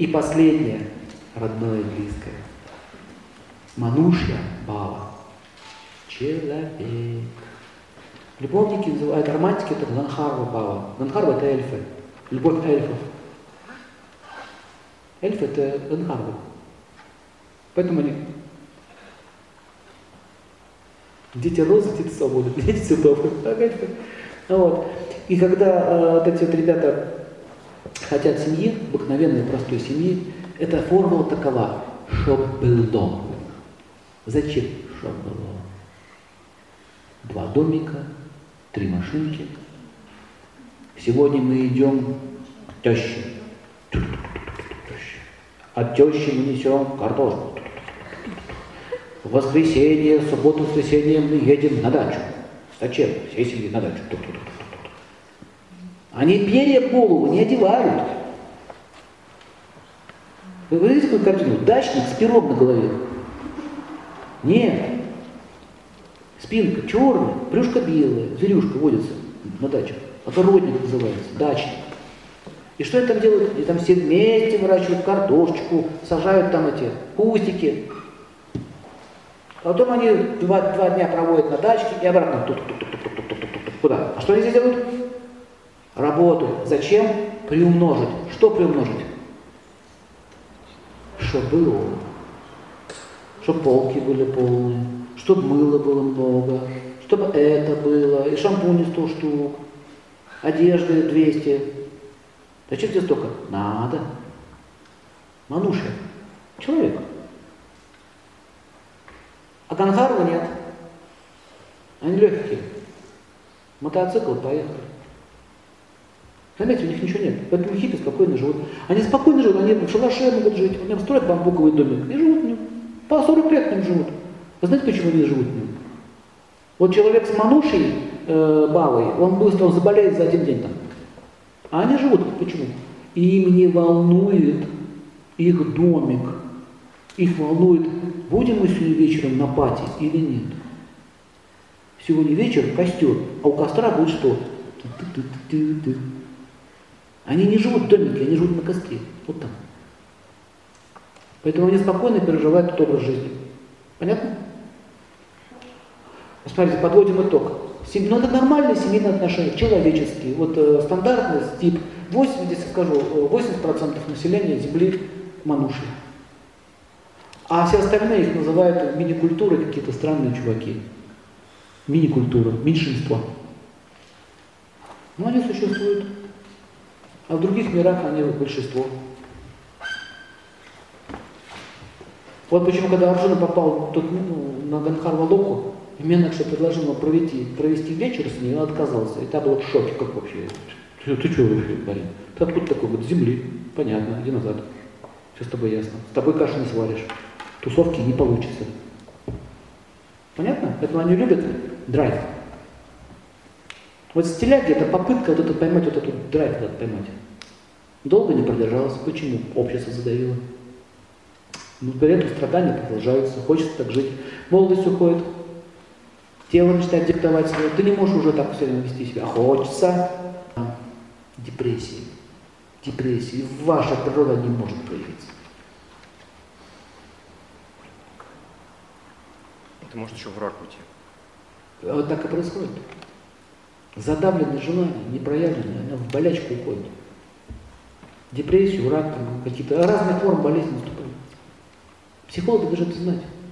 И последнее, родное и близкое. Манушья бхава. Человек. Любовники называют, романтики это Гандхарва бхава. Гандхарва это эльфы. Любовь эльфов. Эльфы это Гандхарва. Поэтому они Дети розы, дети свободы, дети цветов. Вот. И когда э, вот эти вот ребята хотят семьи, обыкновенной простой семьи, эта формула такова, чтоб был дом. Зачем было? Два домика, три машинки. Сегодня мы идем к теще. От тещи мы несем картошку. В воскресенье, субботу, воскресенье мы едем на дачу. Зачем? Всей семьи на дачу. Они перья голову не одевают. Вы видите какую картину? Дачник с пером на голове. Нет. Спинка черная, брюшка белая, зверюшка водится на даче. Огородник называется, дачник. И что они там делают? Они там все вместе выращивают картошечку, сажают там эти кустики. Потом они два, два дня проводят на дачке и обратно. -тук Куда? А что они здесь делают? Работу. Зачем? Приумножить. Что приумножить? Чтобы было. Чтобы полки были полные. Чтобы мыла было много. Чтобы это было. И шампуни 100 штук. Одежды 200. Зачем тебе столько? Надо. Мануша. Человек. А Ганхарова нет. Они легкие. Мотоцикл, поехали. Заметьте, у них ничего нет. Поэтому хиппи спокойно живут. Они спокойно живут, они в шалаше могут жить, у них строят бамбуковый домик и живут в нем. По 40 лет в нем живут. Вы знаете, почему они живут в нем? Вот человек с манушей, э, балой, он быстро он заболеет за один день там. А они живут. Почему? Им не волнует их домик. Их волнует, будем мы сегодня вечером на пати или нет. Сегодня вечер костер, а у костра будет что? Они не живут в домике, они живут на костре. Вот там. Поэтому они спокойно переживают этот образ жизни. Понятно? Смотрите, подводим итог. Сем... Ну, это нормальные семейные отношения, человеческие. Вот э, стандартный тип 80, скажу, 80% населения Земли мануши. А все остальные их называют мини-культурой, какие-то странные чуваки. Мини-культура, меньшинство. Но они существуют. А в других мирах они большинство. Вот почему, когда Арджуна попал тут, ну, на Ганхарва Локу, Менакша предложил ему провести, провести вечер с ней, он отказался. И та была в как вообще. Ты, ты что вообще, парень? Ты откуда такой? Вот земли. Понятно, иди назад. Все с тобой ясно. С тобой каши не сваришь. Тусовки не получится. Понятно? Поэтому они любят драйв. Вот стиляги это попытка вот это поймать, вот этот драйв этот поймать. Долго не продержалась. Почему? Общество задавило. Но при этом страдания продолжаются, хочется так жить. Молодость уходит, тело начинает диктовать свое. Ты не можешь уже так все время вести себя. А хочется депрессии. Депрессии. Ваша природа не может проявиться. Это может еще в рак уйти. А вот так и происходит. Задавленное желание, непроявленное, оно в болячку уходит. Депрессию, рак, какие-то разные формы болезни наступают. Психологи должны это знать.